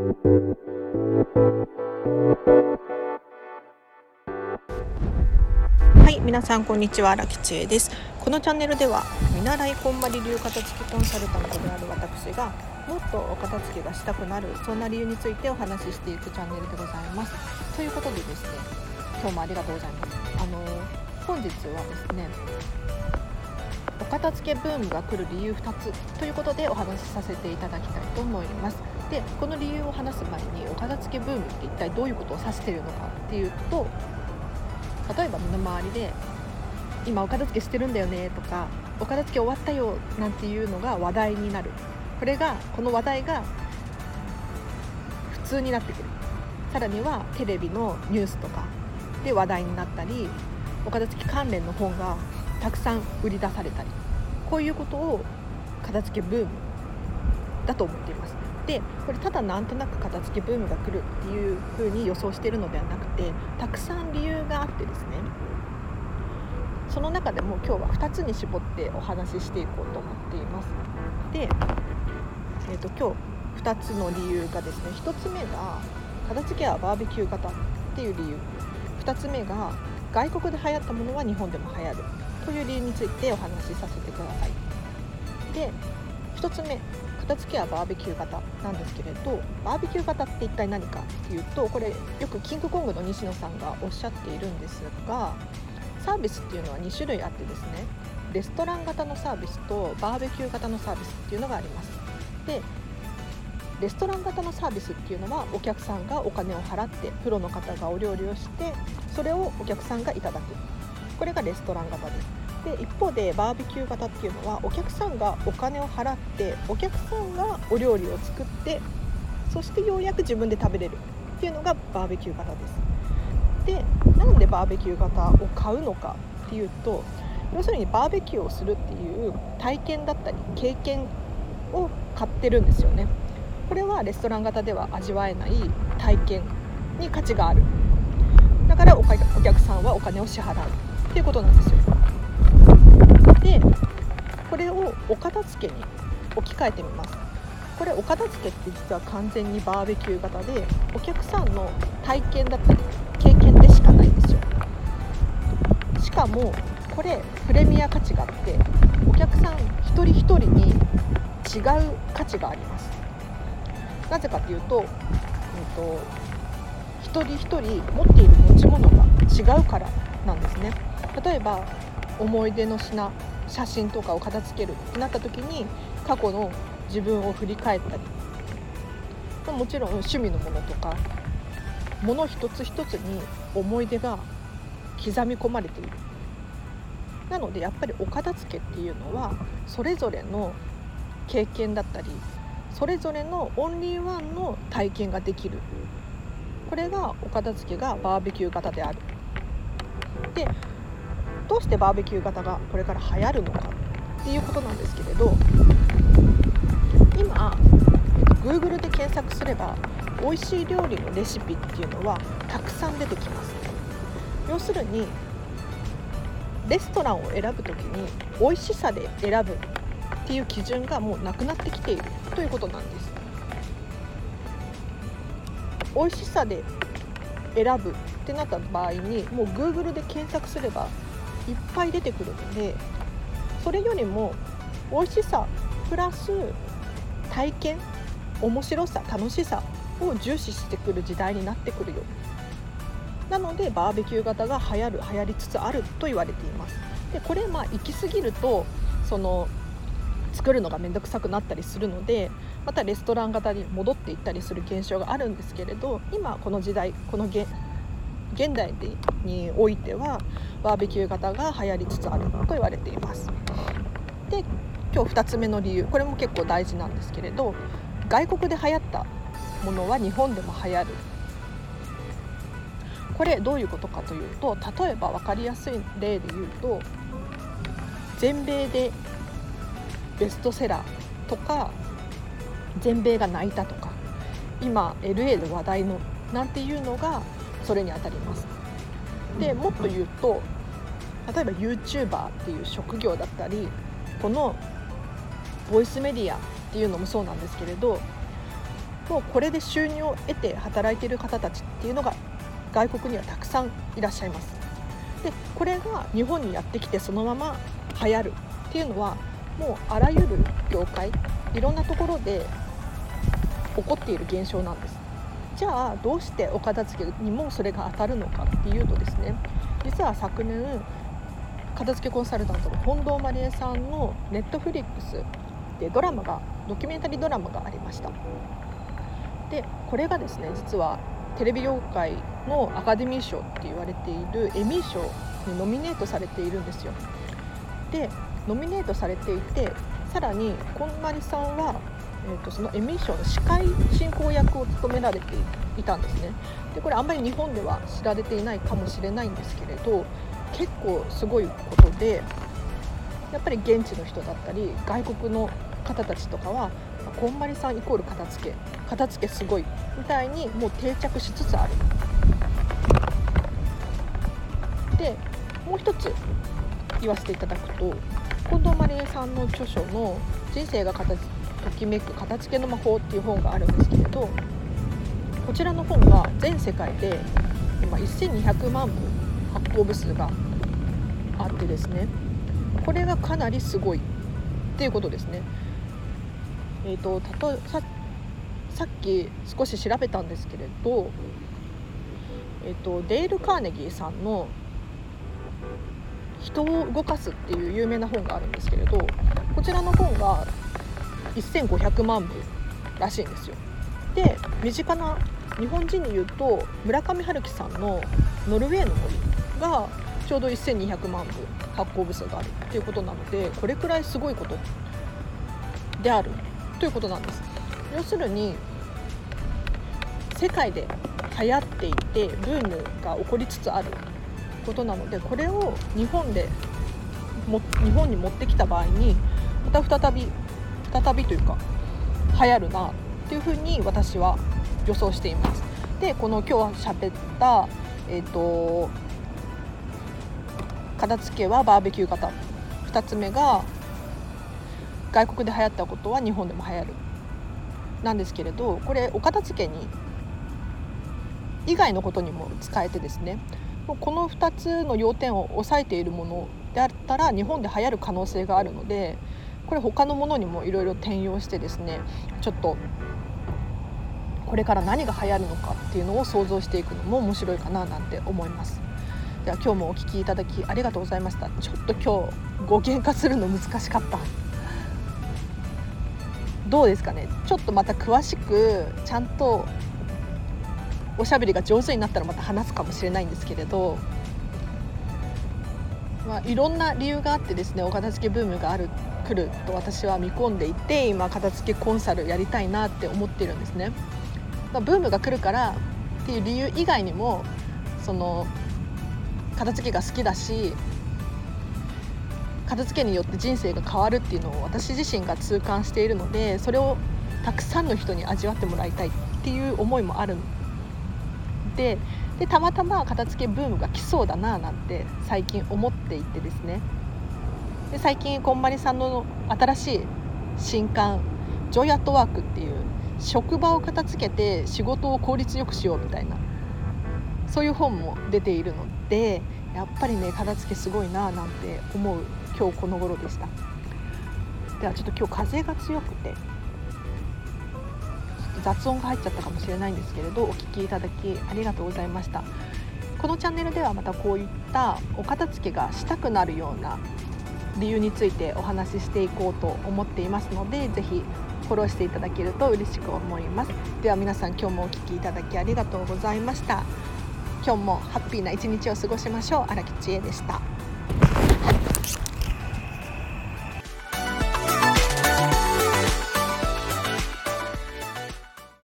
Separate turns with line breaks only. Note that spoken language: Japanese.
はい皆さんこんにちは荒木千恵です。このチャンネルでは見習いこんまり流片付きコンサルタントである私がもっとお片付けがしたくなるそんな理由についてお話ししていくチャンネルでございます。ということでですね今日もありがとうございます。あの本日はですねお片付けブームが来る理由2つということでお話しさせていただきたいと思います。でこの理由を話す前にお片付けブームって一体どういうことを指しているのかっていうと例えば身の回りで今お片付けしてるんだよねとかお片付け終わったよなんていうのが話題になる。これがこの話題が普通になってくる。さらにはテレビのニュースとかで話題になったりお片付け関連の本がたくさん売り出されたりこういうことを片付けブームだと思っています。でこれただなんとなく片付けブームが来るっていう風に予想してるのではなくてたくさん理由があってですね。その中でも今日は2つに絞ってお話ししていこうと思っています。で、えーと、今日2つの理由がですね1つ目が片付けはバーベキュー型っていう理由。2つ目が外国で流行ったものは日本でも流行るという理由についてお話しさせてください。で1つ目片付けはバーベキュー型なんですけれどバーベキュー型って一体何かっていうとこれよくキングコングの西野さんがおっしゃっているんですがサービスっていうのは2種類あってですねレストラン型のサービスとバーベキュー型のサービスっていうのがあります。でレストラン型のサービスっていうのはお客さんがお金を払ってプロの方がお料理をしてそれをお客さんがいただく。これがレストラン型です。で一方でバーベキュー型っていうのはお客さんがお金を払ってお客さんがお料理を作ってそしてようやく自分で食べれるっていうのがバーベキュー型です。でなんでバーベキュー型を買うのかっていうと要するにバーベキューをするっていう体験だったり経験を買ってるんですよね。これはレストラン型では味わえない体験に価値がある。だからお客さんはお金を支払うっていうことなんですよ。でこれをお片付けに置き換えてみます。これお片付けって実は完全にバーベキュー型でお客さんの体験だったり経験でしかないんですよ。しかもこれプレミア価値があってお客さん一人一人に違う価値があります。なぜかというと,、えーと、一人一人持っている持ち物が違うからなんですね。例えば思い出の品写真とかを片付けるってなった時に過去の自分を振り返ったり。もちろん趣味のものとか物一つ一つに思い出が刻み込まれている。なのでやっぱりお片付けっていうのはそれぞれの経験だったりそれぞれのオンリーワンの体験ができる。これがお片付けがバーベキュー型である。でどうしてバーベキュー型がこれから流行るのかっていうことなんですけれど今 Google で検索すれば美味しい料理のレシピっていうのはたくさん出てきます。要するにレストランを選ぶ時に美味しさで選ぶっていう基準がもうなくなってきているということなんです。美味しさで選ぶってなった場合にもう Google で検索すればいっぱい出てくるのでそれよりも美味しさプラス体験面白さ楽しさを重視してくる時代になってくるよ。なのでバーベキュー型が流行る流行りつつあると言われています。でこれまあ行き過ぎるとその作るのが面倒くさくなったりするのでまたレストラン型に戻っていったりする現象があるんですけれど今この時代この現現代においてはバーベキュー型が流行りつつあると言われています。で今日2つ目の理由これも結構大事なんですけれど外国で流行ったものは日本でも流行るこれどういうことかというと例えば分かりやすい例で言うと全米でベストセラーとか全米が泣いたとか今 LA で話題のなんていうのがそれにあたります。でもっと言うと例えば YouTuber っていう職業だったりこのボイスメディアっていうのもそうなんですけれどもうこれで収入を得て働いている方たちっていうのが外国にはたくさんいらっしゃいます。でこれが日本にやってきてそのまま流行るっていうのはもうあらゆる業界いろんなところで起こっている現象なんですじゃあどうしてお片付けにもそれが当たるのかっていうとですね実は昨年片付けコンサルタントの近藤麻理恵さんのネットフリックスでドラマがドキュメンタリードラマがありました。でこれがですね実はテレビ業界のアカデミー賞って言われているエミー賞にノミネートされているんですよ。でノミネートされていてさらにこんまりさんは、えーと、そのエミー賞の司会進行役を務められていたんですね。でこれあんまり日本では知られていないかもしれないんですけれど結構すごいことでやっぱり現地の人だったり外国の方たちとかはこんまりさんイコール片付け片付けすごいみたいにもう定着しつつある。でもう一つ言わせていただくと近藤麻理恵さんの著書の「人生が形きめく片付けの魔法」っていう本があるんですけれどこちらの本が全世界で今1200万部発行部数があってですねこれがかなりすごいっていうことですね。えーと、とささっき少し調べたんですけれど、えーとデール・カーネギーさんの人を動かすっていう有名な本があるんですけれどこちらの本が1500万部らしいんですよ。で身近な日本人に言うと村上春樹さんの「ノルウェーの森」がちょうど1200万部発行部数があるっていうことなのでこれくらいすごいことであるということなんです。要するに世界で流行っていてブームが起こりつつあることなのでこれを日本でも日本に持ってきた場合にまた再び再びというか流行るなっていうふうに私は予想しています。でこの今日喋った、えーと、片付けはバーベキュー型。2つ目が外国で流行ったことは日本でも流行る。なんですけれどこれお片付けに以外のことにも使えてですね。この2つの要点を押さえているものであったら日本で流行る可能性があるのでこれ他のものにもいろいろ転用してですねちょっとこれから何が流行るのかっていうのを想像していくのも面白いかななんて思います。では今日もお聞きいただきありがとうございました。ちょっと今日語源化するの難しかった。どうですかね？ちょっとまた詳しくちゃんとおしゃべりが上手になったらまた話すかもしれないんですけれど、まあ、いろんな理由があってですねお片付けブームがある来ると私は見込んでいて今片付けコンサルやりたいなって思ってるんですね。ま、ブームが来るからっていう理由以外にもその片付けが好きだし片付けによって人生が変わるっていうのを私自身が痛感しているのでそれをたくさんの人に味わってもらいたいっていう思いもあるてでたまたま片付けブームが来そうだななんて最近思っていてですねで最近こんまりさんの新しい新刊「ジョイアットワーク」っていう職場を片付けて仕事を効率よくしようみたいなそういう本も出ているのでやっぱりね片付けすごいななんて思う今日この頃でした。ではちょっと今日風が強くて雑音が入っちゃったかもしれないんですけれどお聞きいただきありがとうございました。このチャンネルではまたこういったお片付けがしたくなるような理由についてお話ししていこうと思っていますのでぜひフォローしていただけると嬉しく思います。では皆さん今日もお聴きいただきありがとうございました今日もハッピーな一日を過ごしましょう荒木千恵でした